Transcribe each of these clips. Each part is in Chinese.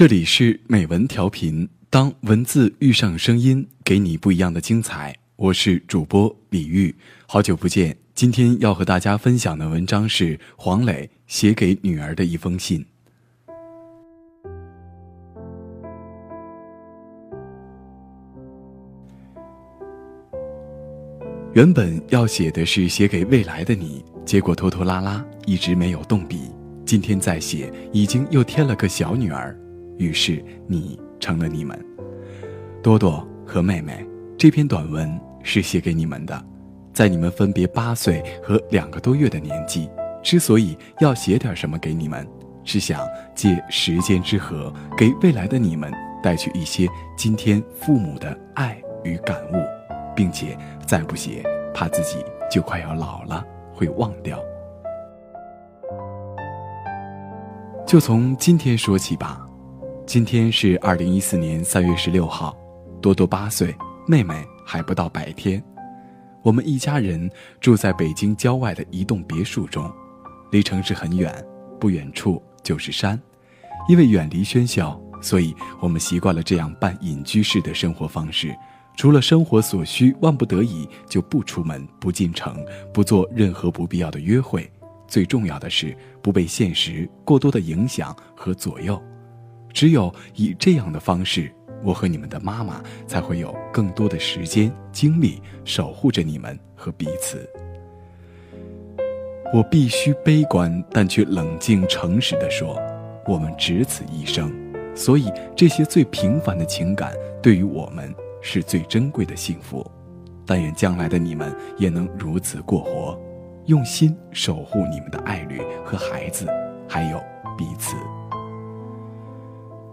这里是美文调频，当文字遇上声音，给你不一样的精彩。我是主播李玉，好久不见。今天要和大家分享的文章是黄磊写给女儿的一封信。原本要写的是写给未来的你，结果拖拖拉拉，一直没有动笔。今天再写，已经又添了个小女儿，于是你成了你们。多多和妹妹，这篇短文是写给你们的。在你们分别八岁和两个多月的年纪，之所以要写点什么给你们，是想借时间之河，给未来的你们带去一些今天父母的爱与感悟，并且再不写，怕自己就快要老了会忘掉。就从今天说起吧，今天是二零一四年三月十六号，多多八岁，妹妹还不到百天。我们一家人住在北京郊外的一栋别墅中，离城市很远，不远处就是山。因为远离喧嚣，所以我们习惯了这样半隐居式的生活方式。除了生活所需，万不得已就不出门、不进城、不做任何不必要的约会。最重要的是不被现实过多的影响和左右，只有以这样的方式，我和你们的妈妈才会有更多的时间精力守护着你们和彼此。我必须悲观，但却冷静诚实地说，我们只此一生，所以这些最平凡的情感对于我们是最珍贵的幸福。但愿将来的你们也能如此过活。用心守护你们的爱侣和孩子，还有彼此。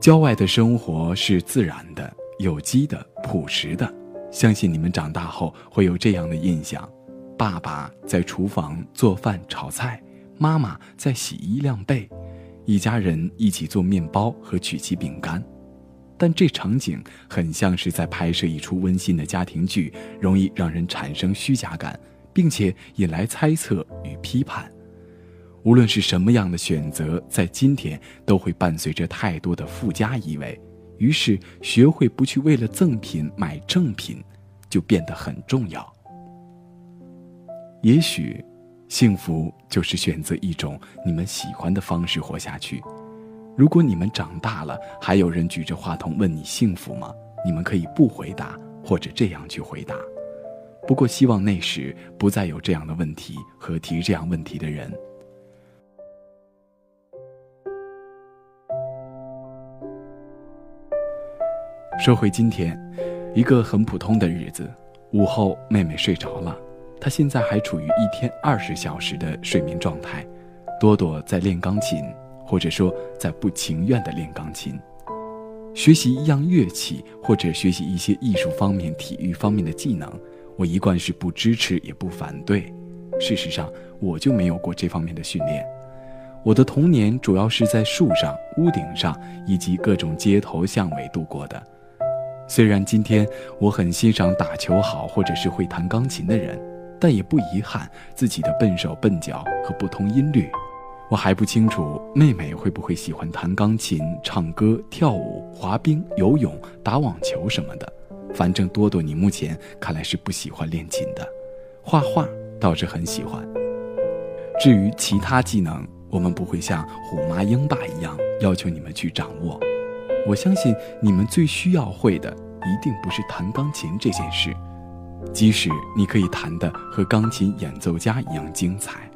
郊外的生活是自然的、有机的、朴实的，相信你们长大后会有这样的印象：爸爸在厨房做饭炒菜，妈妈在洗衣晾被，一家人一起做面包和曲奇饼干。但这场景很像是在拍摄一出温馨的家庭剧，容易让人产生虚假感。并且引来猜测与批判，无论是什么样的选择，在今天都会伴随着太多的附加意味。于是，学会不去为了赠品买正品，就变得很重要。也许，幸福就是选择一种你们喜欢的方式活下去。如果你们长大了，还有人举着话筒问你幸福吗？你们可以不回答，或者这样去回答。不过，希望那时不再有这样的问题和提这样问题的人。说回今天，一个很普通的日子。午后，妹妹睡着了，她现在还处于一天二十小时的睡眠状态。多多在练钢琴，或者说在不情愿的练钢琴，学习一样乐器，或者学习一些艺术方面、体育方面的技能。我一贯是不支持也不反对，事实上我就没有过这方面的训练。我的童年主要是在树上、屋顶上以及各种街头巷尾度过的。虽然今天我很欣赏打球好或者是会弹钢琴的人，但也不遗憾自己的笨手笨脚和不通音律。我还不清楚妹妹会不会喜欢弹钢琴、唱歌、跳舞、滑冰、游泳、打网球什么的。反正多多，你目前看来是不喜欢练琴的，画画倒是很喜欢。至于其他技能，我们不会像虎妈鹰爸一样要求你们去掌握。我相信你们最需要会的，一定不是弹钢琴这件事，即使你可以弹的和钢琴演奏家一样精彩。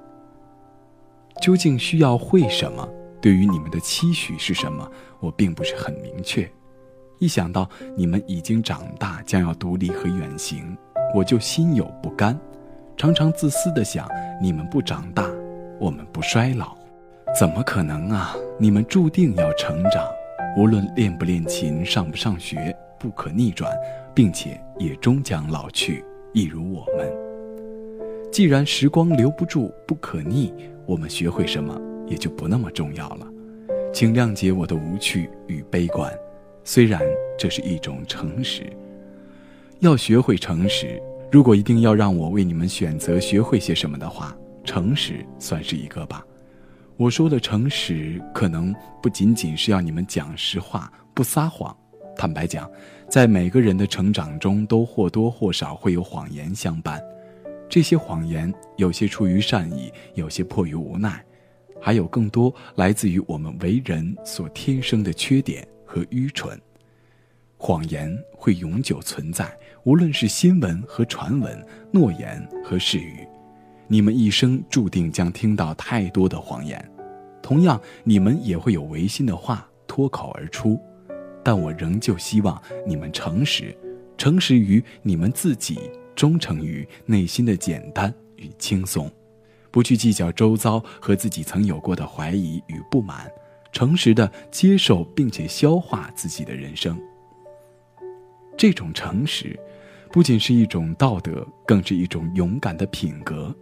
究竟需要会什么？对于你们的期许是什么？我并不是很明确。一想到你们已经长大，将要独立和远行，我就心有不甘，常常自私的想：你们不长大，我们不衰老，怎么可能啊？你们注定要成长，无论练不练琴，上不上学，不可逆转，并且也终将老去，一如我们。既然时光留不住，不可逆，我们学会什么也就不那么重要了。请谅解我的无趣与悲观。虽然这是一种诚实，要学会诚实。如果一定要让我为你们选择学会些什么的话，诚实算是一个吧。我说的诚实，可能不仅仅是要你们讲实话，不撒谎。坦白讲，在每个人的成长中，都或多或少会有谎言相伴。这些谎言，有些出于善意，有些迫于无奈，还有更多来自于我们为人所天生的缺点和愚蠢。谎言会永久存在，无论是新闻和传闻，诺言和誓语。你们一生注定将听到太多的谎言，同样，你们也会有违心的话脱口而出，但我仍旧希望你们诚实，诚实于你们自己，忠诚于内心的简单与轻松，不去计较周遭和自己曾有过的怀疑与不满，诚实的接受并且消化自己的人生。这种诚实，不仅是一种道德，更是一种勇敢的品格。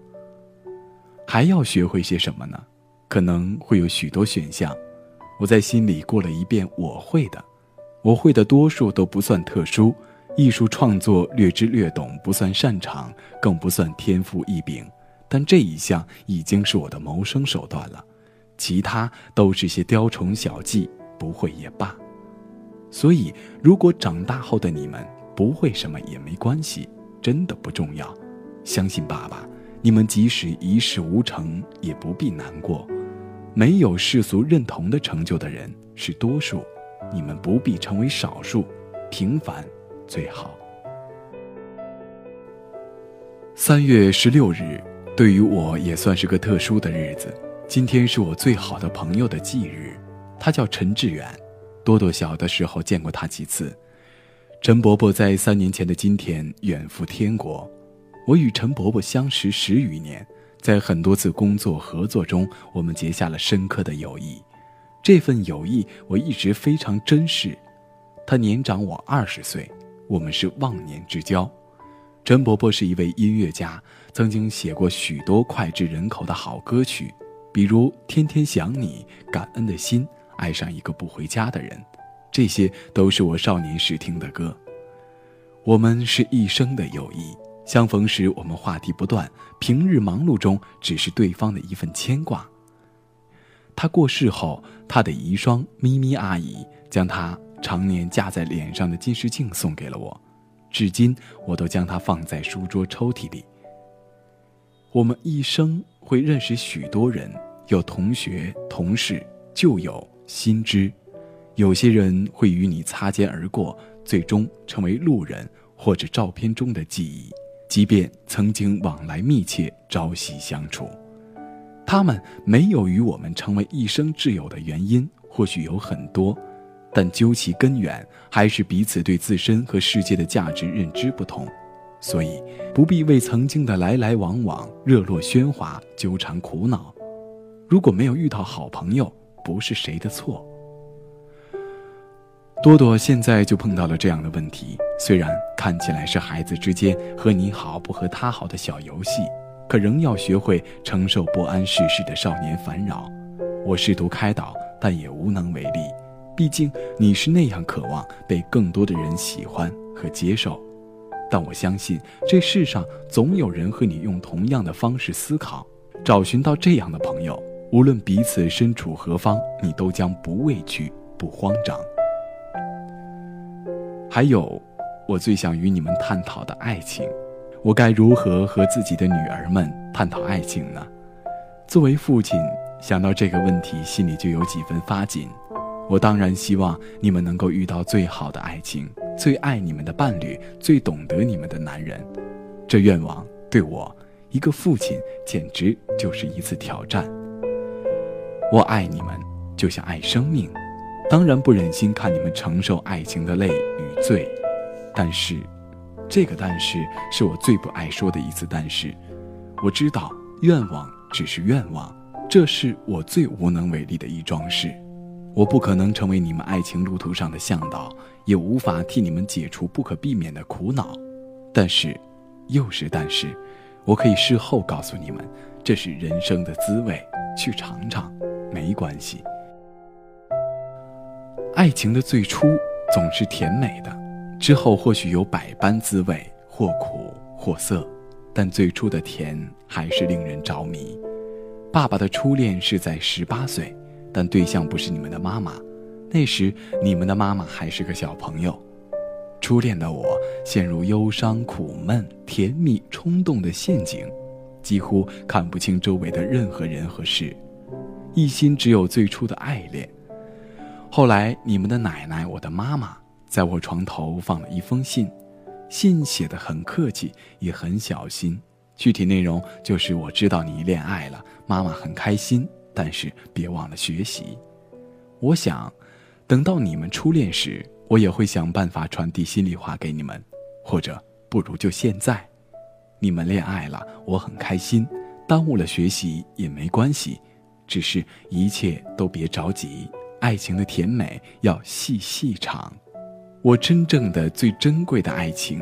还要学会些什么呢？可能会有许多选项。我在心里过了一遍，我会的，我会的多数都不算特殊。艺术创作略知略懂，不算擅长，更不算天赋异禀。但这一项已经是我的谋生手段了，其他都是些雕虫小技，不会也罢。所以，如果长大后的你们不会什么也没关系，真的不重要。相信爸爸。你们即使一事无成，也不必难过。没有世俗认同的成就的人是多数，你们不必成为少数，平凡最好。三月十六日，对于我也算是个特殊的日子。今天是我最好的朋友的忌日，他叫陈志远。多多小的时候见过他几次。陈伯伯在三年前的今天远赴天国。我与陈伯伯相识十余年，在很多次工作合作中，我们结下了深刻的友谊。这份友谊我一直非常珍视。他年长我二十岁，我们是忘年之交。陈伯伯是一位音乐家，曾经写过许多脍炙人口的好歌曲，比如《天天想你》《感恩的心》《爱上一个不回家的人》，这些都是我少年时听的歌。我们是一生的友谊。相逢时，我们话题不断；平日忙碌中，只是对方的一份牵挂。他过世后，他的遗孀咪咪阿姨将他常年架在脸上的近视镜送给了我，至今我都将它放在书桌抽屉里。我们一生会认识许多人，有同学、同事、旧友、新知，有些人会与你擦肩而过，最终成为路人或者照片中的记忆。即便曾经往来密切、朝夕相处，他们没有与我们成为一生挚友的原因，或许有很多，但究其根源，还是彼此对自身和世界的价值认知不同。所以，不必为曾经的来来往往、热络喧哗纠缠苦恼。如果没有遇到好朋友，不是谁的错。多多现在就碰到了这样的问题，虽然看起来是孩子之间和你好不和他好的小游戏，可仍要学会承受不谙世事的少年烦扰。我试图开导，但也无能为力。毕竟你是那样渴望被更多的人喜欢和接受，但我相信这世上总有人和你用同样的方式思考。找寻到这样的朋友，无论彼此身处何方，你都将不畏惧、不慌张。还有，我最想与你们探讨的爱情，我该如何和自己的女儿们探讨爱情呢？作为父亲，想到这个问题，心里就有几分发紧。我当然希望你们能够遇到最好的爱情，最爱你们的伴侣，最懂得你们的男人。这愿望对我一个父亲，简直就是一次挑战。我爱你们，就像爱生命。当然不忍心看你们承受爱情的累与罪，但是，这个但是是我最不爱说的一次但是。我知道愿望只是愿望，这是我最无能为力的一桩事。我不可能成为你们爱情路途上的向导，也无法替你们解除不可避免的苦恼。但是，又是但是，我可以事后告诉你们，这是人生的滋味，去尝尝，没关系。爱情的最初总是甜美的，之后或许有百般滋味，或苦或涩，但最初的甜还是令人着迷。爸爸的初恋是在十八岁，但对象不是你们的妈妈，那时你们的妈妈还是个小朋友。初恋的我陷入忧伤、苦闷、甜蜜、冲动的陷阱，几乎看不清周围的任何人和事，一心只有最初的爱恋。后来，你们的奶奶，我的妈妈，在我床头放了一封信，信写的很客气，也很小心。具体内容就是：我知道你恋爱了，妈妈很开心，但是别忘了学习。我想，等到你们初恋时。我也会想办法传递心里话给你们，或者不如就现在，你们恋爱了，我很开心，耽误了学习也没关系，只是一切都别着急，爱情的甜美要细细尝。我真正的最珍贵的爱情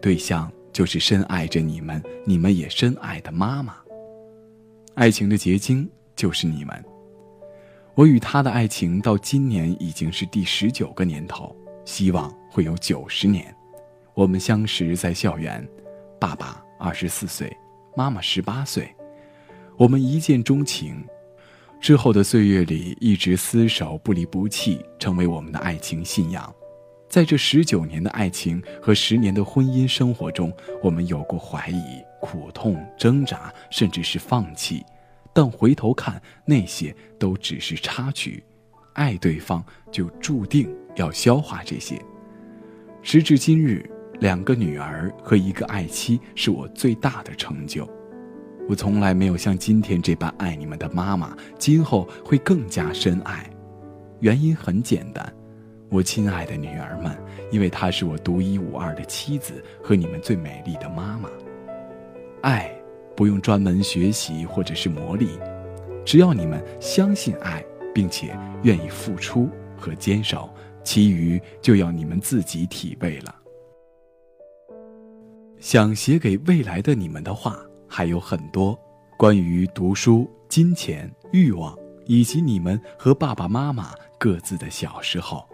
对象就是深爱着你们，你们也深爱的妈妈。爱情的结晶就是你们。我与他的爱情到今年已经是第十九个年头。希望会有九十年。我们相识在校园，爸爸二十四岁，妈妈十八岁，我们一见钟情。之后的岁月里，一直厮守不离不弃，成为我们的爱情信仰。在这十九年的爱情和十年的婚姻生活中，我们有过怀疑、苦痛、挣扎，甚至是放弃。但回头看，那些都只是插曲。爱对方，就注定。要消化这些。时至今日，两个女儿和一个爱妻是我最大的成就。我从来没有像今天这般爱你们的妈妈，今后会更加深爱。原因很简单，我亲爱的女儿们，因为她是我独一无二的妻子和你们最美丽的妈妈。爱不用专门学习或者是磨砺，只要你们相信爱，并且愿意付出和坚守。其余就要你们自己体味了。想写给未来的你们的话还有很多，关于读书、金钱、欲望，以及你们和爸爸妈妈各自的小时候。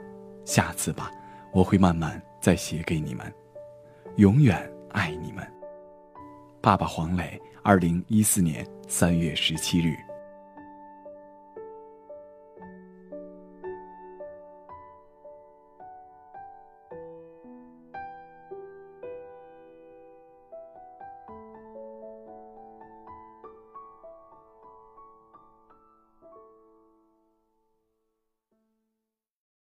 下次吧，我会慢慢再写给你们。永远爱你们，爸爸黄磊。二零一四年三月十七日。